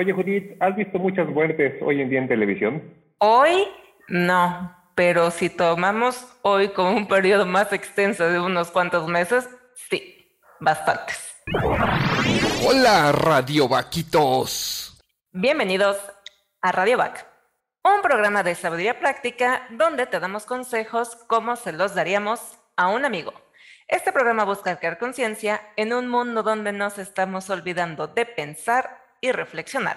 Oye, Judith, ¿has visto muchas muertes hoy en día en televisión? Hoy no, pero si tomamos hoy como un periodo más extenso de unos cuantos meses, sí, bastantes. Hola, Radio Vaquitos. Bienvenidos a Radio Vac, un programa de sabiduría práctica donde te damos consejos como se los daríamos a un amigo. Este programa busca crear conciencia en un mundo donde nos estamos olvidando de pensar y reflexionar.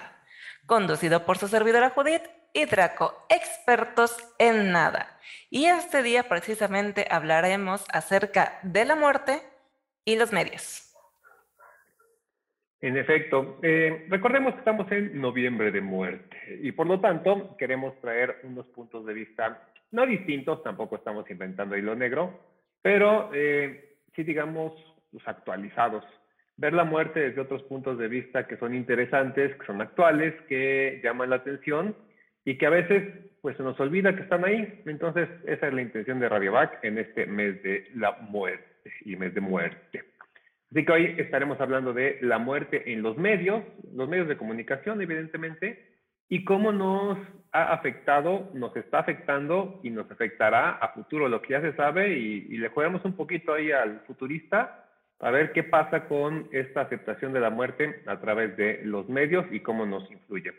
Conducido por su servidora Judith y Draco, expertos en nada. Y este día precisamente hablaremos acerca de la muerte y los medios. En efecto, eh, recordemos que estamos en noviembre de muerte y por lo tanto queremos traer unos puntos de vista no distintos, tampoco estamos inventando hilo negro, pero eh, sí digamos los actualizados ver la muerte desde otros puntos de vista que son interesantes, que son actuales, que llaman la atención y que a veces pues se nos olvida que están ahí. Entonces, esa es la intención de Radio Back en este mes de la muerte y mes de muerte. Así que hoy estaremos hablando de la muerte en los medios, los medios de comunicación, evidentemente, y cómo nos ha afectado, nos está afectando y nos afectará a futuro, lo que ya se sabe, y, y le jugamos un poquito ahí al futurista a ver qué pasa con esta aceptación de la muerte a través de los medios y cómo nos influye.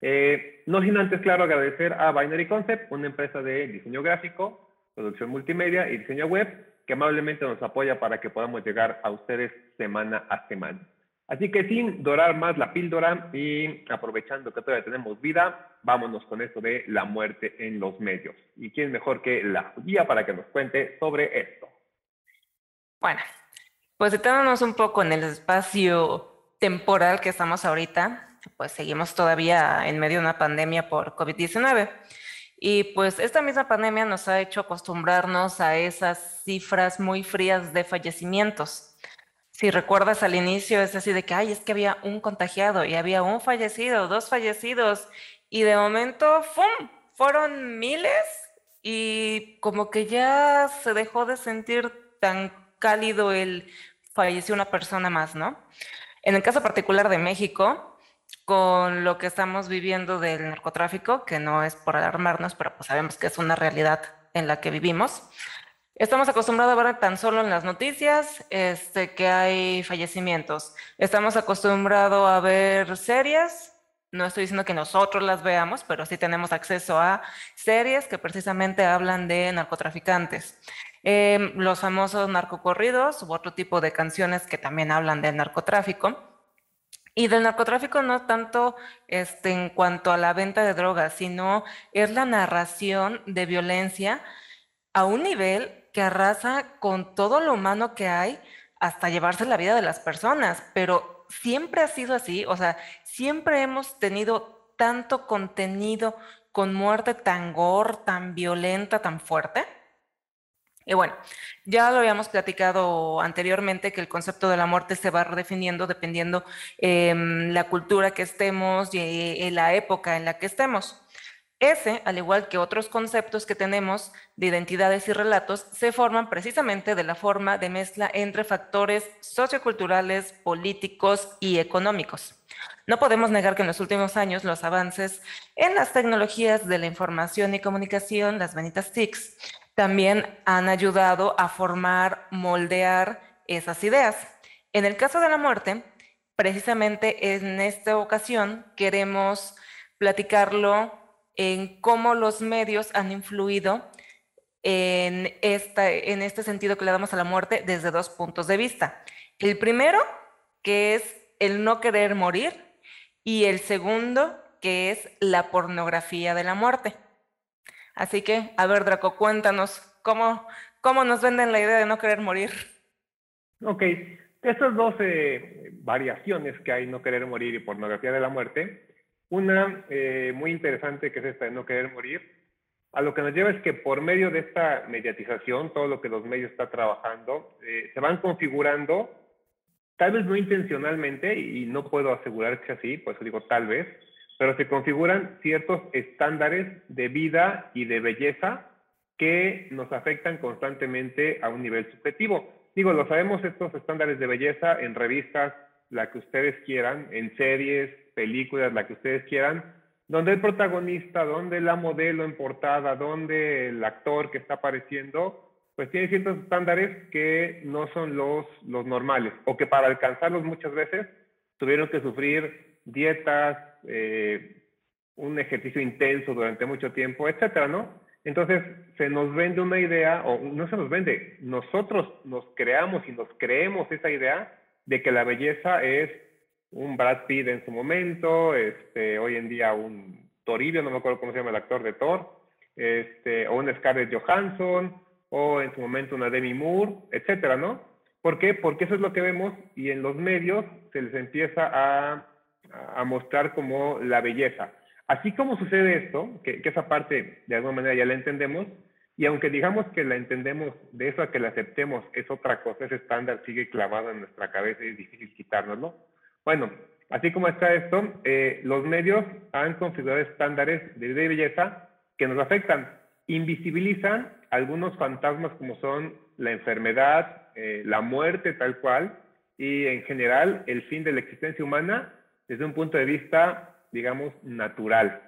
Eh, no sin antes, claro, agradecer a Binary Concept, una empresa de diseño gráfico, producción multimedia y diseño web, que amablemente nos apoya para que podamos llegar a ustedes semana a semana. Así que sin dorar más la píldora y aprovechando que todavía tenemos vida, vámonos con esto de la muerte en los medios. ¿Y quién mejor que la judía para que nos cuente sobre esto? Bueno, pues situándonos un poco en el espacio temporal que estamos ahorita, pues seguimos todavía en medio de una pandemia por COVID-19. Y pues esta misma pandemia nos ha hecho acostumbrarnos a esas cifras muy frías de fallecimientos. Si recuerdas al inicio es así de que, ay, es que había un contagiado y había un fallecido, dos fallecidos, y de momento, ¡fum! Fueron miles y como que ya se dejó de sentir tan cálido el falleció una persona más, ¿no? En el caso particular de México, con lo que estamos viviendo del narcotráfico, que no es por alarmarnos, pero pues sabemos que es una realidad en la que vivimos. Estamos acostumbrados a ver tan solo en las noticias este, que hay fallecimientos. Estamos acostumbrados a ver series. No estoy diciendo que nosotros las veamos, pero sí tenemos acceso a series que precisamente hablan de narcotraficantes. Em, los famosos narcocorridos u otro tipo de canciones que también hablan del narcotráfico. Y del narcotráfico no tanto este, en cuanto a la venta de drogas, sino es la narración de violencia a un nivel que arrasa con todo lo humano que hay hasta llevarse la vida de las personas. Pero siempre ha sido así, o sea, siempre hemos tenido tanto contenido con muerte tan gore, tan violenta, tan fuerte. Y bueno, ya lo habíamos platicado anteriormente que el concepto de la muerte se va redefiniendo dependiendo eh, la cultura que estemos y eh, la época en la que estemos. Ese, al igual que otros conceptos que tenemos de identidades y relatos, se forman precisamente de la forma de mezcla entre factores socioculturales, políticos y económicos. No podemos negar que en los últimos años los avances en las tecnologías de la información y comunicación, las benitas TICs, también han ayudado a formar, moldear esas ideas. En el caso de la muerte, precisamente en esta ocasión queremos platicarlo en cómo los medios han influido en, en este sentido que le damos a la muerte desde dos puntos de vista. El primero, que es el no querer morir, y el segundo, que es la pornografía de la muerte. Así que, a ver, Draco, cuéntanos cómo, cómo nos venden la idea de no querer morir. Ok, estas dos eh, variaciones que hay, no querer morir y pornografía de la muerte, una eh, muy interesante que es esta de no querer morir, a lo que nos lleva es que por medio de esta mediatización, todo lo que los medios están trabajando, eh, se van configurando, tal vez no intencionalmente, y no puedo asegurar que así, por eso digo tal vez, pero se configuran ciertos estándares de vida y de belleza que nos afectan constantemente a un nivel subjetivo. Digo, lo sabemos estos estándares de belleza en revistas la que ustedes quieran, en series, películas, la que ustedes quieran, donde el protagonista, donde la modelo en portada, donde el actor que está apareciendo, pues tiene ciertos estándares que no son los, los normales, o que para alcanzarlos muchas veces tuvieron que sufrir dietas, eh, un ejercicio intenso durante mucho tiempo, etcétera, ¿no? Entonces, se nos vende una idea, o no se nos vende, nosotros nos creamos y nos creemos esa idea de que la belleza es un Brad Pitt en su momento, este, hoy en día un Toribio, no me acuerdo cómo se llama el actor de Thor, este, o un Scarlett Johansson, o en su momento una Demi Moore, etcétera, ¿no? ¿Por qué? Porque eso es lo que vemos y en los medios se les empieza a, a mostrar como la belleza. Así como sucede esto, que, que, esa parte de alguna manera ya la entendemos, y aunque digamos que la entendemos, de eso a que la aceptemos es otra cosa, ese estándar sigue clavado en nuestra cabeza y es difícil quitárnoslo. Bueno, así como está esto, eh, los medios han configurado estándares de belleza que nos afectan, invisibilizan algunos fantasmas como son la enfermedad, eh, la muerte tal cual, y en general el fin de la existencia humana desde un punto de vista, digamos, natural.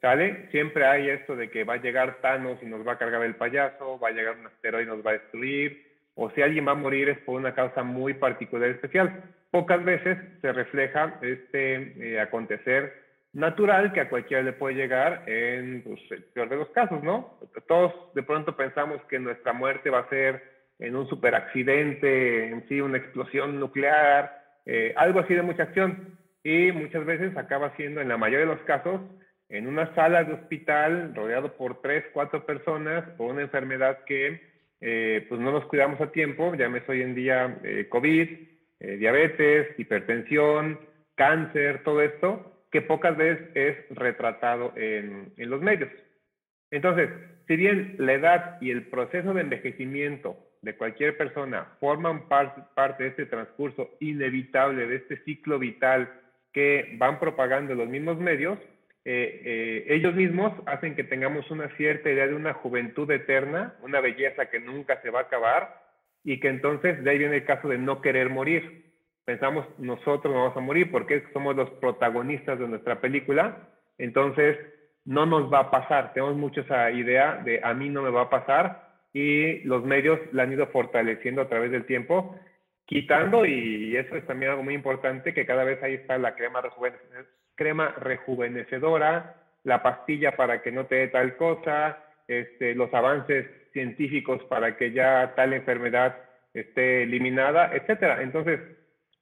¿Sale? Siempre hay esto de que va a llegar Thanos y nos va a cargar el payaso, va a llegar un asteroide y nos va a destruir, o si alguien va a morir es por una causa muy particular y especial. Pocas veces se refleja este eh, acontecer natural que a cualquiera le puede llegar en pues, el peor de los casos, ¿no? Todos de pronto pensamos que nuestra muerte va a ser en un superaccidente, en sí, una explosión nuclear, eh, algo así de mucha acción. Y muchas veces acaba siendo, en la mayoría de los casos, en una sala de hospital rodeado por tres, cuatro personas por una enfermedad que eh, pues no nos cuidamos a tiempo, llámese hoy en día eh, COVID, diabetes, hipertensión, cáncer, todo esto, que pocas veces es retratado en, en los medios. Entonces, si bien la edad y el proceso de envejecimiento de cualquier persona forman parte de este transcurso inevitable, de este ciclo vital que van propagando los mismos medios, eh, eh, ellos mismos hacen que tengamos una cierta idea de una juventud eterna, una belleza que nunca se va a acabar y que entonces de ahí viene el caso de no querer morir pensamos nosotros vamos a morir porque somos los protagonistas de nuestra película, entonces no nos va a pasar. Tenemos mucho esa idea de a mí no me va a pasar y los medios la han ido fortaleciendo a través del tiempo, quitando, y eso es también algo muy importante, que cada vez ahí está la crema, crema rejuvenecedora, la pastilla para que no te dé tal cosa, este, los avances científicos para que ya tal enfermedad esté eliminada, etcétera. Entonces,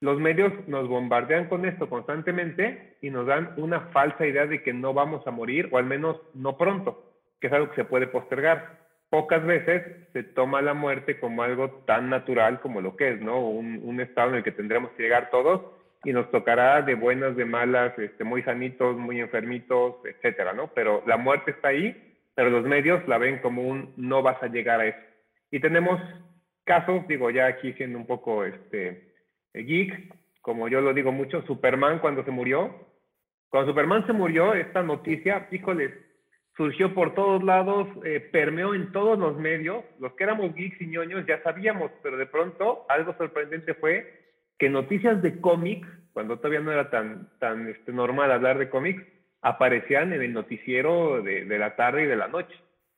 los medios nos bombardean con esto constantemente y nos dan una falsa idea de que no vamos a morir, o al menos no pronto, que es algo que se puede postergar. Pocas veces se toma la muerte como algo tan natural como lo que es, ¿no? Un, estado en el que tendremos que llegar todos y nos tocará de buenas, de malas, este, muy sanitos, muy enfermitos, etcétera, ¿no? Pero la muerte está ahí, pero los medios la ven como un no vas a llegar a eso. Y tenemos casos, digo, ya aquí siendo un poco, este, geek, como yo lo digo mucho, Superman cuando se murió. Cuando Superman se murió, esta noticia, híjoles, surgió por todos lados, eh, permeó en todos los medios. Los que éramos geeks y ñoños ya sabíamos, pero de pronto algo sorprendente fue que noticias de cómics, cuando todavía no era tan, tan este, normal hablar de cómics, aparecían en el noticiero de, de, la tarde y de la noche.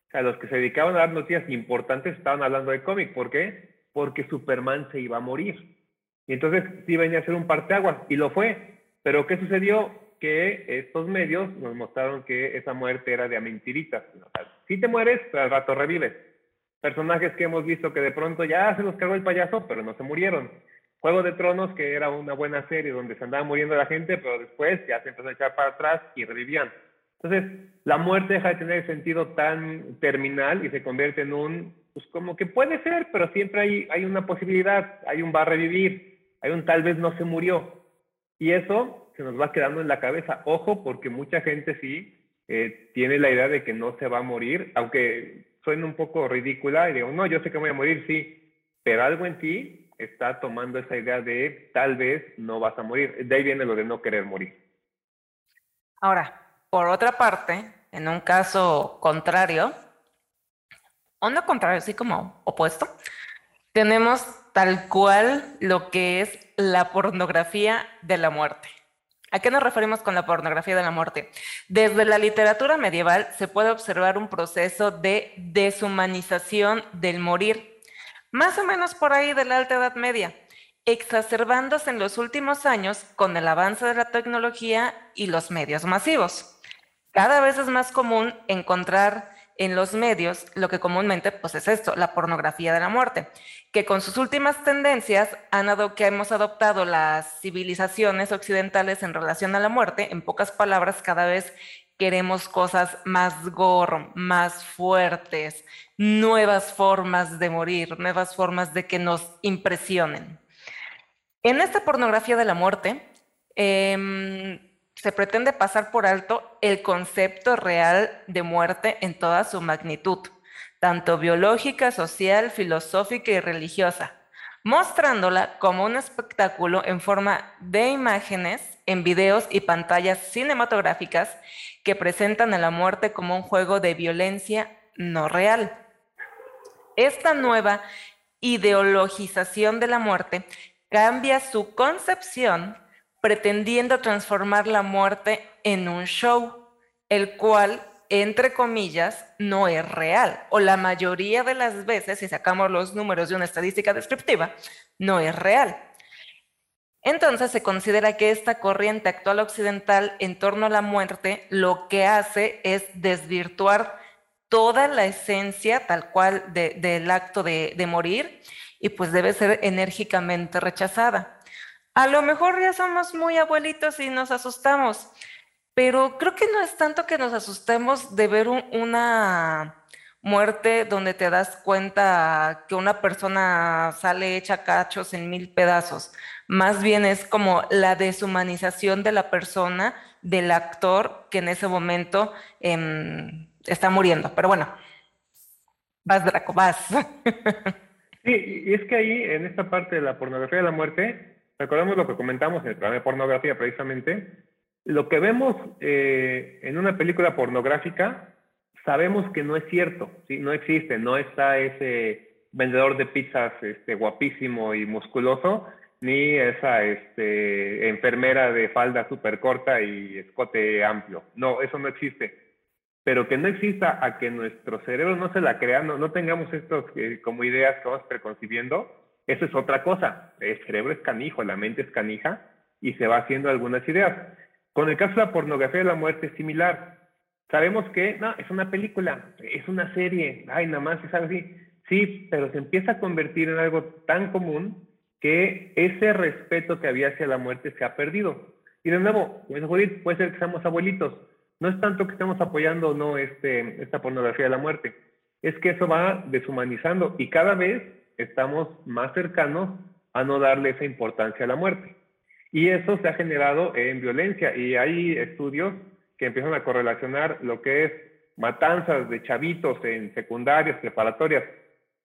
O sea, los que se dedicaban a dar noticias importantes estaban hablando de cómics. ¿Por qué? Porque Superman se iba a morir. Y entonces sí venía a ser un parteaguas, y lo fue. Pero ¿qué sucedió? Que estos medios nos mostraron que esa muerte era de a mentiritas. si te mueres, al rato revives. Personajes que hemos visto que de pronto ya se los cargó el payaso, pero no se murieron. Juego de Tronos, que era una buena serie donde se andaba muriendo la gente, pero después ya se empezó a echar para atrás y revivían. Entonces, la muerte deja de tener sentido tan terminal y se convierte en un, pues como que puede ser, pero siempre hay, hay una posibilidad, hay un va a revivir hay un tal vez no se murió. Y eso se nos va quedando en la cabeza. Ojo, porque mucha gente sí eh, tiene la idea de que no se va a morir, aunque suene un poco ridícula y digo, no, yo sé que voy a morir, sí, pero algo en ti está tomando esa idea de tal vez no vas a morir. De ahí viene lo de no querer morir. Ahora, por otra parte, en un caso contrario, o no contrario, así como opuesto, tenemos tal cual lo que es la pornografía de la muerte. ¿A qué nos referimos con la pornografía de la muerte? Desde la literatura medieval se puede observar un proceso de deshumanización del morir, más o menos por ahí de la Alta Edad Media, exacerbándose en los últimos años con el avance de la tecnología y los medios masivos. Cada vez es más común encontrar en los medios lo que comúnmente pues es esto, la pornografía de la muerte, que con sus últimas tendencias han que hemos adoptado las civilizaciones occidentales en relación a la muerte, en pocas palabras, cada vez queremos cosas más gore, más fuertes, nuevas formas de morir, nuevas formas de que nos impresionen. En esta pornografía de la muerte, eh, se pretende pasar por alto el concepto real de muerte en toda su magnitud, tanto biológica, social, filosófica y religiosa, mostrándola como un espectáculo en forma de imágenes en videos y pantallas cinematográficas que presentan a la muerte como un juego de violencia no real. Esta nueva ideologización de la muerte cambia su concepción pretendiendo transformar la muerte en un show, el cual, entre comillas, no es real, o la mayoría de las veces, si sacamos los números de una estadística descriptiva, no es real. Entonces se considera que esta corriente actual occidental en torno a la muerte lo que hace es desvirtuar toda la esencia tal cual del acto de morir y pues debe ser enérgicamente rechazada. A lo mejor ya somos muy abuelitos y nos asustamos, pero creo que no es tanto que nos asustemos de ver una muerte donde te das cuenta que una persona sale hecha cachos en mil pedazos. Más bien es como la deshumanización de la persona, del actor que en ese momento em, está muriendo. Pero bueno, vas Draco, vas. Sí, y es que ahí, en esta parte de la pornografía de la muerte, recordemos lo que comentamos en el programa de pornografía precisamente, lo que vemos eh, en una película pornográfica, sabemos que no es cierto, ¿sí? no existe, no está ese vendedor de pizzas este, guapísimo y musculoso, ni esa este, enfermera de falda súper corta y escote amplio. No, eso no existe. Pero que no exista a que nuestro cerebro no se la crea, no, no tengamos estos eh, como ideas que vamos preconcibiendo, eso es otra cosa. El cerebro es canijo, la mente es canija y se va haciendo algunas ideas. Con el caso de la pornografía de la muerte es similar. Sabemos que, no, es una película, es una serie, ay, nada más es así. Sí, pero se empieza a convertir en algo tan común que ese respeto que había hacia la muerte se ha perdido. Y de nuevo, puede ser que seamos abuelitos. No es tanto que estemos apoyando o no este, esta pornografía de la muerte. Es que eso va deshumanizando y cada vez estamos más cercanos a no darle esa importancia a la muerte. Y eso se ha generado en violencia y hay estudios que empiezan a correlacionar lo que es matanzas de chavitos en secundarias, preparatorias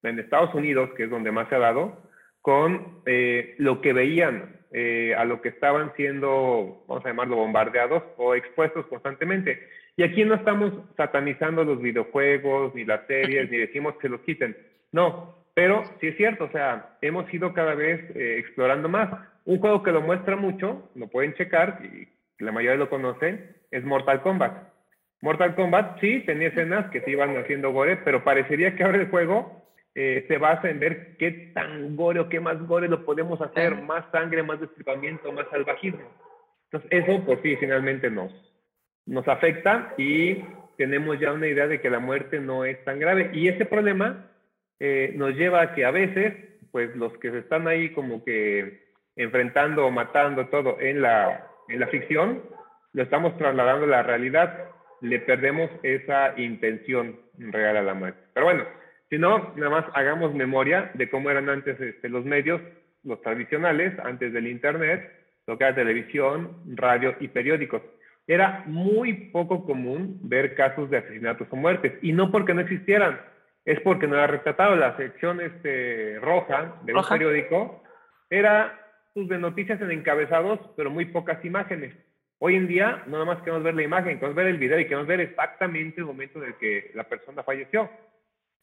en Estados Unidos, que es donde más se ha dado, con eh, lo que veían, eh, a lo que estaban siendo, vamos a llamarlo, bombardeados o expuestos constantemente. Y aquí no estamos satanizando los videojuegos, ni las series, ni decimos que los quiten. No, pero sí es cierto, o sea, hemos ido cada vez eh, explorando más. Un juego que lo muestra mucho, lo pueden checar, y la mayoría lo conocen, es Mortal Kombat. Mortal Kombat sí tenía escenas que se iban haciendo gore, pero parecería que ahora el juego eh, se basa en ver qué tan gore o qué más gore lo podemos hacer, más sangre, más destripamiento, más salvajismo. Entonces, eso, pues sí, finalmente nos, nos afecta y tenemos ya una idea de que la muerte no es tan grave. Y ese problema eh, nos lleva a que a veces, pues los que se están ahí como que enfrentando o matando todo en la, en la ficción, lo estamos trasladando a la realidad, le perdemos esa intención real a la muerte. Pero bueno, si no, nada más hagamos memoria de cómo eran antes este, los medios, los tradicionales, antes del Internet, lo que era televisión, radio y periódicos. Era muy poco común ver casos de asesinatos o muertes, y no porque no existieran, es porque no era retratado. La sección este, roja de un periódico era pues, de noticias en encabezados, pero muy pocas imágenes. Hoy en día, no nada más queremos ver la imagen, queremos ver el video y queremos ver exactamente el momento en el que la persona falleció.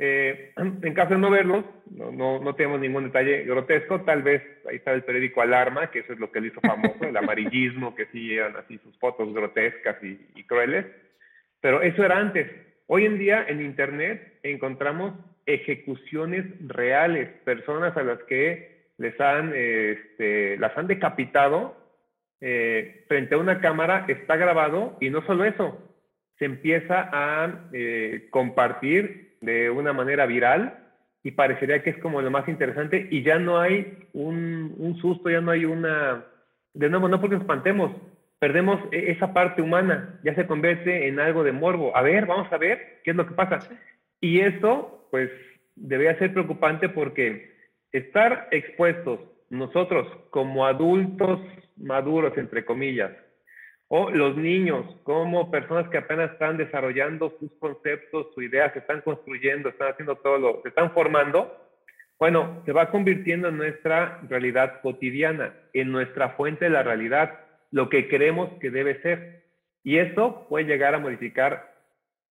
Eh, en caso de no verlos, no, no, no, tenemos ningún detalle grotesco, tal vez ahí está el periódico Alarma, que eso es lo que le hizo famoso, el amarillismo, que sí eran así sus fotos grotescas y, y crueles, pero eso era antes. Hoy en día en Internet encontramos ejecuciones reales, personas a las que les han, este, las han decapitado eh, frente a una cámara, está grabado y no solo eso, se empieza a eh, compartir de una manera viral y parecería que es como lo más interesante y ya no hay un, un susto, ya no hay una, de nuevo, no porque nos espantemos, perdemos e, esa parte humana, ya se convierte en algo de morbo. A ver, vamos a ver qué es lo que pasa. Y esto, pues, debería ser preocupante porque estar expuestos nosotros como adultos maduros, entre comillas, o los niños como personas que apenas están desarrollando sus conceptos, sus ideas, se están construyendo, están haciendo todo lo, se están formando, bueno, se va convirtiendo en nuestra realidad cotidiana, en nuestra fuente de la realidad, lo que creemos que debe ser. Y eso puede llegar a modificar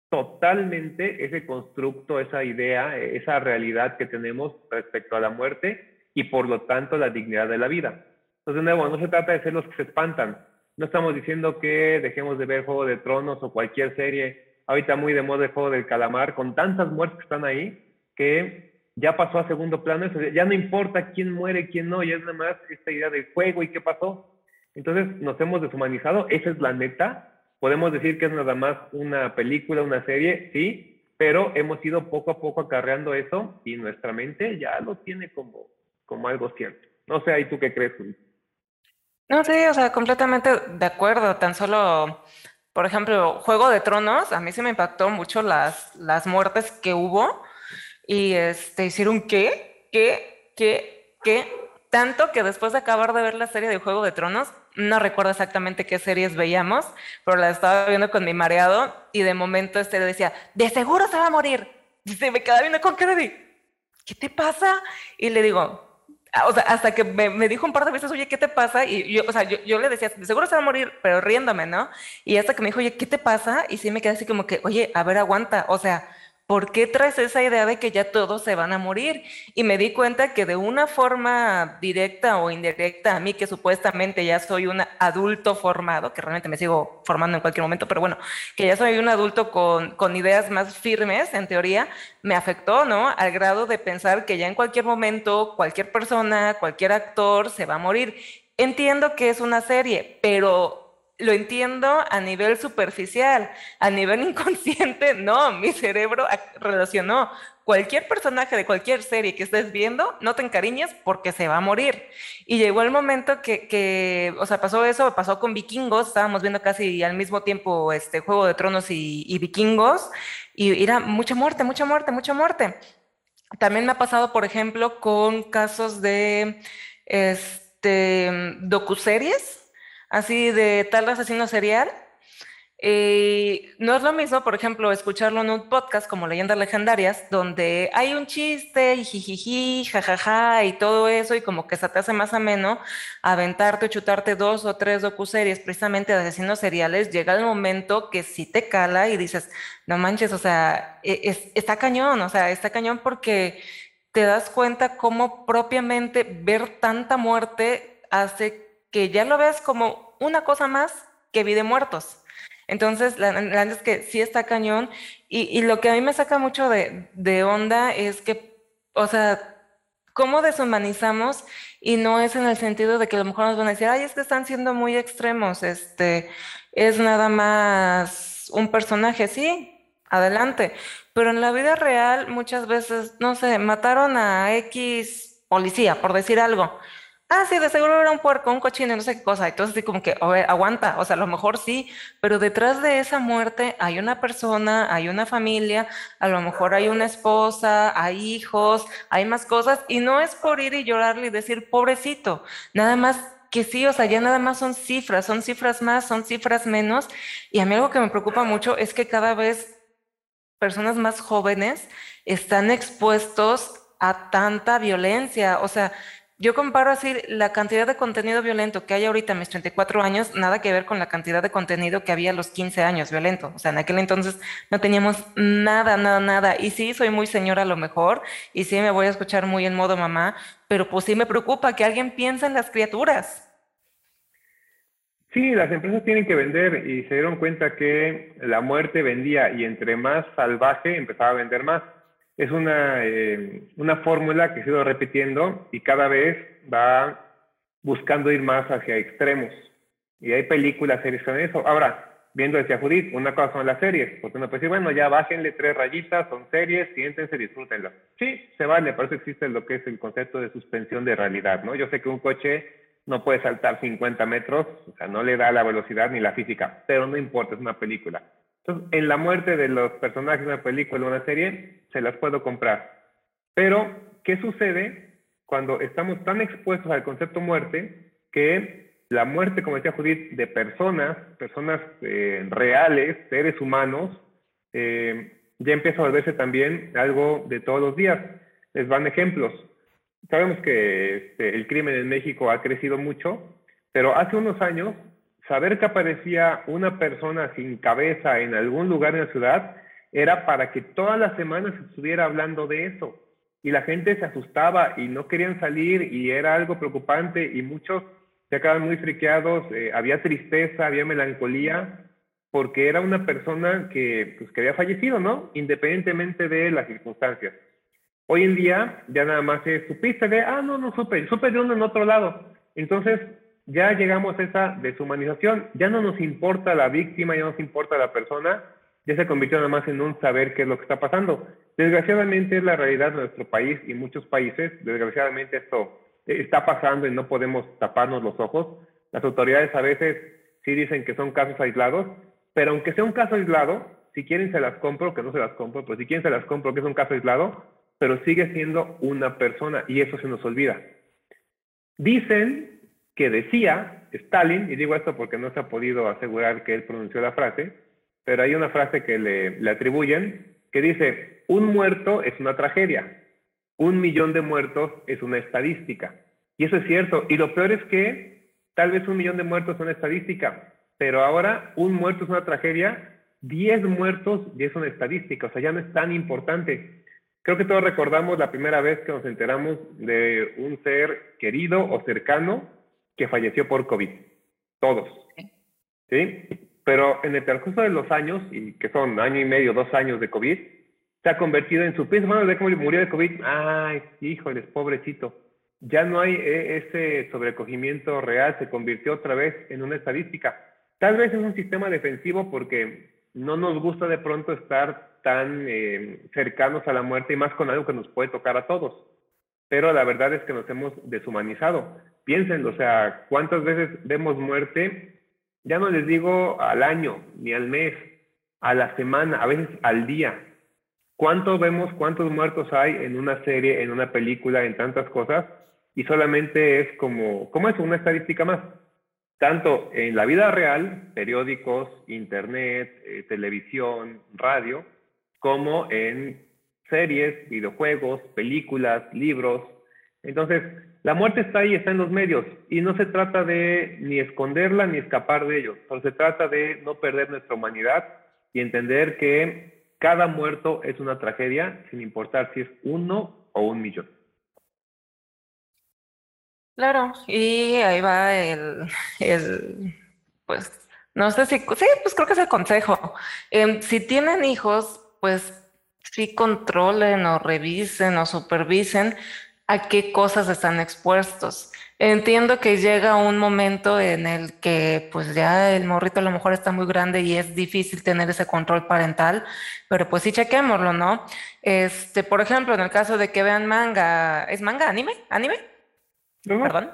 totalmente ese constructo, esa idea, esa realidad que tenemos respecto a la muerte y por lo tanto la dignidad de la vida. Entonces, de nuevo, no se trata de ser los que se espantan. No estamos diciendo que dejemos de ver Juego de Tronos o cualquier serie. Ahorita muy de moda el Juego del Calamar, con tantas muertes que están ahí, que ya pasó a segundo plano. Ya no importa quién muere, quién no, ya es nada más esta idea del juego y qué pasó. Entonces, nos hemos deshumanizado, esa es la neta. Podemos decir que es nada más una película, una serie, sí, pero hemos ido poco a poco acarreando eso y nuestra mente ya lo tiene como, como algo cierto. No sé, ¿y tú qué crees? No, sí, o sea, completamente de acuerdo. Tan solo, por ejemplo, Juego de Tronos, a mí se me impactó mucho las, las muertes que hubo y este, hicieron qué, qué, qué, qué, tanto que después de acabar de ver la serie de Juego de Tronos, no recuerdo exactamente qué series veíamos, pero la estaba viendo con mi mareado y de momento este decía, de seguro se va a morir. Y se me quedaba viendo con cara de, ¿qué te pasa? Y le digo, o sea, hasta que me, dijo un par de veces, oye, ¿qué te pasa? Y yo, o sea, yo, le decía, seguro se va a morir, pero riéndome, ¿no? Y hasta que me dijo, oye, ¿qué te pasa? Y sí me quedé así como que, oye, a ver, aguanta, o sea, ¿por qué traes esa idea de que ya todos se van a morir? Y me di cuenta que de una forma directa o indirecta, a mí que supuestamente ya soy un adulto formado, que realmente me sigo formando en cualquier momento, pero bueno, que ya soy un adulto con, con ideas más firmes, en teoría, me afectó, ¿no? Al grado de pensar que ya en cualquier momento, cualquier persona, cualquier actor se va a morir. Entiendo que es una serie, pero lo entiendo a nivel superficial, a nivel inconsciente, no, mi cerebro relacionó cualquier personaje de cualquier serie que estés viendo, no te encariñes porque se va a morir. Y llegó el momento que, que o sea, pasó eso, pasó con vikingos, estábamos viendo casi al mismo tiempo este Juego de Tronos y, y vikingos, y era mucha muerte, mucha muerte, mucha muerte. También me ha pasado, por ejemplo, con casos de este, docuseries así de tal asesino serial. Eh, no es lo mismo, por ejemplo, escucharlo en un podcast como Leyendas Legendarias, donde hay un chiste y jijiji, jajaja y todo eso, y como que se te hace más ameno aventarte o chutarte dos o tres docuseries precisamente de asesinos seriales. Llega el momento que sí te cala y dices, no manches, o sea, e, está cañón, o sea, está cañón porque te das cuenta cómo propiamente ver tanta muerte hace que ya lo ves como una cosa más que vi de muertos. Entonces, la, verdad es que sí está cañón. Y, lo que a mí me saca mucho de, de, onda es que, o sea, cómo deshumanizamos y no es en el sentido de que a lo mejor nos van a decir, ay, es que están siendo muy extremos, este, es nada más un personaje, sí, adelante. Pero en la vida real muchas veces, no sé, mataron a X policía, por decir algo ah, sí, de seguro era un puerco, un cochino, no sé qué cosa. Entonces, así como que, a ver, aguanta, o sea, a lo mejor sí, pero detrás de esa muerte hay una persona, hay una familia, a lo mejor hay una esposa, hay hijos, hay más cosas, y no es por ir y llorarle y decir, pobrecito, nada más que sí, o sea, ya nada más son cifras, son cifras más, son cifras menos, y a mí algo que me preocupa mucho es que cada vez personas más jóvenes están expuestos a tanta violencia, o sea, yo comparo así la cantidad de contenido violento que hay ahorita a mis 34 años, nada que ver con la cantidad de contenido que había a los 15 años violento. O sea, en aquel entonces no teníamos nada, nada, nada. Y sí, soy muy señora a lo mejor, y sí me voy a escuchar muy en modo mamá, pero pues sí me preocupa que alguien piense en las criaturas. Sí, las empresas tienen que vender y se dieron cuenta que la muerte vendía y entre más salvaje empezaba a vender más es una, eh, una fórmula que se ido repitiendo y cada vez va buscando ir más hacia extremos. Y hay películas, series con eso. Ahora, viendo decía Judith, una cosa son las series, porque uno puede decir, bueno, ya bájenle tres rayitas, son series, siéntense, disfrútenlas. Sí, se vale, por eso existe lo que es el concepto de suspensión de realidad, ¿no? Yo sé que un coche no puede saltar 50 metros, o sea, no le da la velocidad ni la física, pero no importa, es una película. Entonces, en la muerte de los personajes de una película o una serie, se las puedo comprar. Pero, ¿qué sucede cuando estamos tan expuestos al concepto muerte que la muerte, como decía Judith, de personas, personas eh, reales, seres humanos, eh, ya empieza a volverse también algo de todos los días? Les van ejemplos. Sabemos que este, el crimen en México ha crecido mucho, pero hace unos años saber que aparecía una persona sin cabeza en algún lugar en la ciudad era para que todas las semanas se estuviera hablando de eso. Y la gente se asustaba y no querían salir y era algo preocupante y muchos se acaban muy friqueados, eh, había tristeza, había melancolía, porque era una persona que, pues, que había fallecido, ¿no? Independientemente de las circunstancias. Hoy en día ya nada más es supiste de, ah, no, no supe, supe de uno en otro lado. Entonces, ya llegamos a esa deshumanización, ya no nos importa la víctima, ya no nos importa la persona, ya se convirtió nada más en un saber qué es lo que está pasando. Desgraciadamente es la realidad de nuestro país y muchos países, desgraciadamente esto está pasando y no podemos taparnos los ojos. Las autoridades a veces sí dicen que son casos aislados, pero aunque sea un caso aislado, si quieren se las compro, que no se las compro, pues si quieren se las compro, que es un caso aislado, pero sigue siendo una persona y eso se nos olvida. Dicen que decía Stalin, y digo esto porque no se ha podido asegurar que él pronunció la frase, pero hay una frase que le, le atribuyen que dice, un muerto es una tragedia, un millón de muertos es una estadística. Y eso es cierto. Y lo peor es que tal vez un millón de muertos es una estadística, pero ahora un muerto es una tragedia, diez muertos ya es una estadística, o sea, ya no es tan importante. Creo que todos recordamos la primera vez que nos enteramos de un ser querido o cercano que falleció por COVID. Todos. ¿Sí? Pero en el transcurso de los años, y que son año y medio, dos años de COVID, se ha convertido en su piso, de cómo murió de COVID. Ay, híjoles, pobrecito. Ya no hay eh, ese sobrecogimiento real, se convirtió otra vez en una estadística. Tal vez es un sistema defensivo porque no nos gusta de pronto estar tan eh, cercanos a la muerte y más con algo que nos puede tocar a todos. Pero la verdad es que nos hemos deshumanizado piensen, o sea, ¿cuántas veces vemos muerte? Ya no les digo al año, ni al mes, a la semana, a veces al día. ¿Cuánto vemos, cuántos muertos hay en una serie, en una película, en tantas cosas? Y solamente es como, ¿cómo es una estadística más? Tanto en la vida real, periódicos, internet, eh, televisión, radio, como en series, videojuegos, películas, libros. Entonces, la muerte está ahí, está en los medios y no se trata de ni esconderla ni escapar de ello, solo se trata de no perder nuestra humanidad y entender que cada muerto es una tragedia sin importar si es uno o un millón. Claro, y ahí va el, pues, no sé si, sí, pues creo que es el consejo. Em, si tienen hijos, pues sí controlen o revisen o supervisen a qué cosas están expuestos. Entiendo que llega un momento en el que pues ya el morrito a lo mejor está muy grande y es difícil tener ese control parental, pero pues sí chequémoslo, ¿no? Este, por ejemplo, en el caso de que vean manga, ¿es manga? ¿Anime? ¿Anime? Perdón.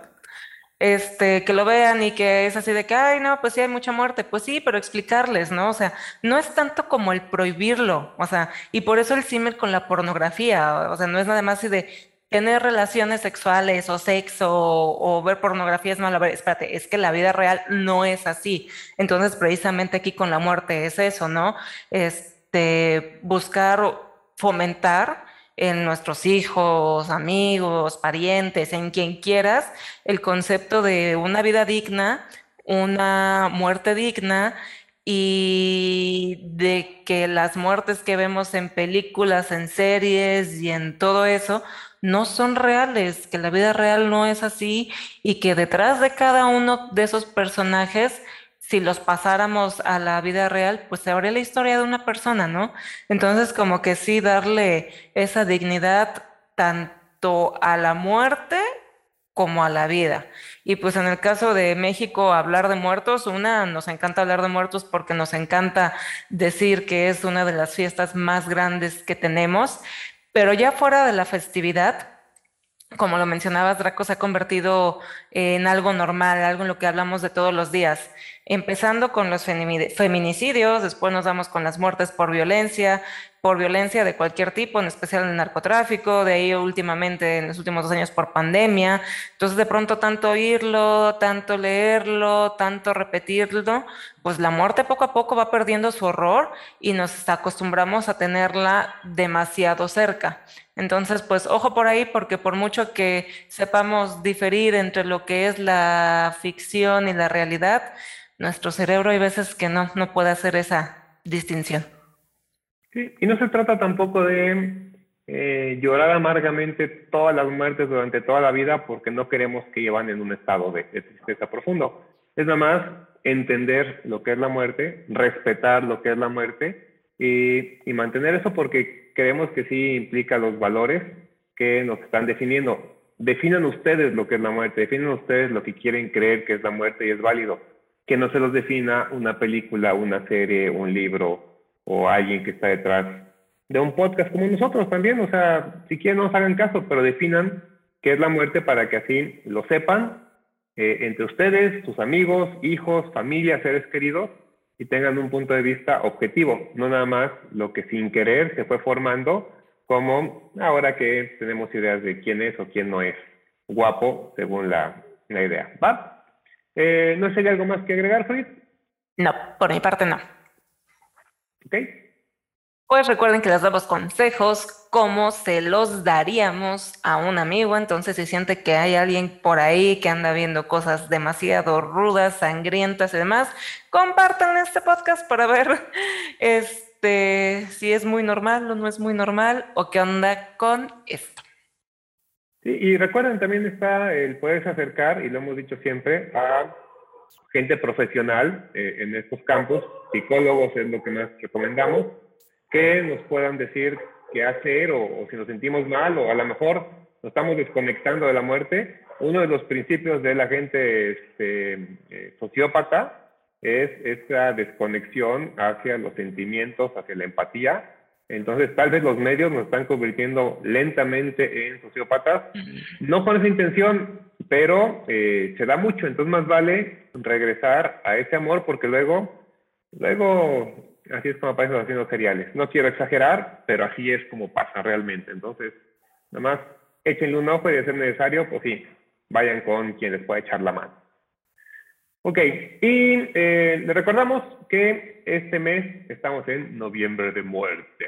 Este, que lo vean y que es así de que, ay, no, pues sí hay mucha muerte. Pues sí, pero explicarles, ¿no? O sea, no es tanto como el prohibirlo, o sea, y por eso el símil con la pornografía, o sea, no es nada más así de, tener relaciones sexuales o sexo o, ver pornografía es malo. Espérate, es que la vida real no es así. Entonces, precisamente aquí con la muerte es eso, ¿no? Este, buscar fomentar en nuestros hijos, amigos, parientes, en quien quieras, el concepto de una vida digna, una muerte digna y de que las muertes que vemos en películas, en series y en todo eso no son reales, que la vida real no es así y que detrás de cada uno de esos personajes si los pasáramos a la vida real, pues se habría la historia de una persona, ¿no? Entonces, como que sí, darle esa dignidad tanto a la muerte como a la vida. Y pues en el caso de México, hablar de muertos, una, nos encanta hablar de muertos porque nos encanta decir que es una de las fiestas más grandes que tenemos, pero ya fuera de la festividad, como lo mencionabas, Draco se ha convertido en algo normal, algo en lo que hablamos de todos los días empezando con los feminicidios, después nos damos con las muertes por violencia, por violencia de cualquier tipo, en especial en el narcotráfico, de ahí últimamente en los últimos dos años por pandemia. Entonces de pronto tanto oírlo, tanto leerlo, tanto repetirlo, pues la muerte poco a poco va perdiendo su horror y nos acostumbramos a tenerla demasiado cerca. Entonces, pues ojo por ahí, porque por mucho que sepamos diferir entre lo que es la ficción y la realidad, nuestro cerebro hay veces que no, no puede hacer esa distinción. Sí, y no se trata tampoco de eh, llorar amargamente todas las muertes durante toda la vida porque no queremos que llevan en un estado de, tristeza profundo. Es nada más entender lo que es la muerte, respetar lo que es la muerte y, y mantener eso porque creemos que sí implica los valores que nos están definiendo. Definan ustedes lo que es la muerte, definan ustedes lo que quieren creer que es la muerte y es válido que no se los defina una película, una serie, un libro o alguien que está detrás de un podcast como nosotros también. O sea, si quieren no nos hagan caso, pero definan qué es la muerte para que así lo sepan eh, entre ustedes, sus amigos, hijos, familia, seres queridos y tengan un punto de vista objetivo, no nada más lo que sin querer se fue formando como ahora que tenemos ideas de quién es o quién no es guapo según la, la idea. ¿Va? Eh, ¿No hay algo más que agregar, Fritz? No, por mi parte no. Ok. Pues recuerden que les damos consejos como se los daríamos a un amigo. Entonces, si siente que hay alguien por ahí que anda viendo cosas demasiado rudas, sangrientas y demás, compartan este podcast para ver este, si es muy normal o no es muy normal o qué onda con esto. Sí, y recuerden, también está el poderse acercar, y lo hemos dicho siempre, a gente profesional eh, en estos campos, psicólogos es lo que más recomendamos, que nos puedan decir qué hacer o, si nos sentimos mal o a lo mejor nos estamos desconectando de la muerte. Uno de los principios de la gente este, eh, sociópata es esa desconexión hacia los sentimientos, hacia la empatía, entonces, tal vez los medios nos están convirtiendo lentamente en sociópatas, no con esa intención, pero eh, se da mucho, entonces más vale regresar a ese amor porque luego, luego, así es como aparecen haciendo seriales. No quiero exagerar, pero así es como pasa realmente. Entonces, nada más échenle un ojo y de ser necesario, pues sí, vayan con quien les pueda echar la mano. Ok, y eh, le recordamos que este mes estamos en noviembre de muerte.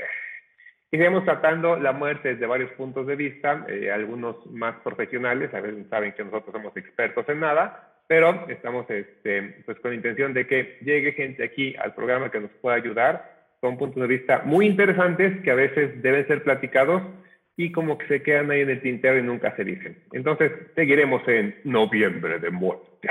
Seguimos tratando la muerte desde varios puntos de vista, eh, algunos más profesionales, a veces saben que nosotros somos expertos en nada, pero estamos este, pues con intención de que llegue gente aquí al programa que nos pueda ayudar con puntos de vista muy interesantes que a veces deben ser platicados y como que se quedan ahí en el tintero y nunca se dicen. Entonces, seguiremos en noviembre de muerte.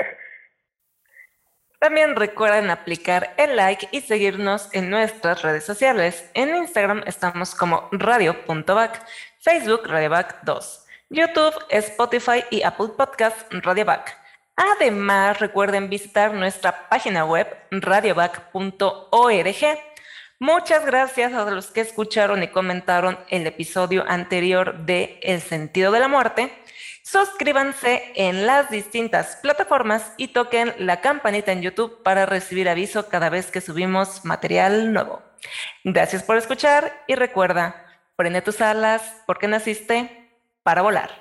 También recuerden aplicar el like y seguirnos en nuestras redes sociales. En Instagram estamos como radio.back, Facebook radioback 2, YouTube, Spotify y Apple Podcast radioback. Además, recuerden visitar nuestra página web radioback.org. Muchas gracias a los que escucharon y comentaron el episodio anterior de El sentido de la muerte. Suscríbanse en las distintas plataformas y toquen la campanita en YouTube para recibir aviso cada vez que subimos material nuevo. Gracias por escuchar y recuerda, prende tus alas porque naciste para volar.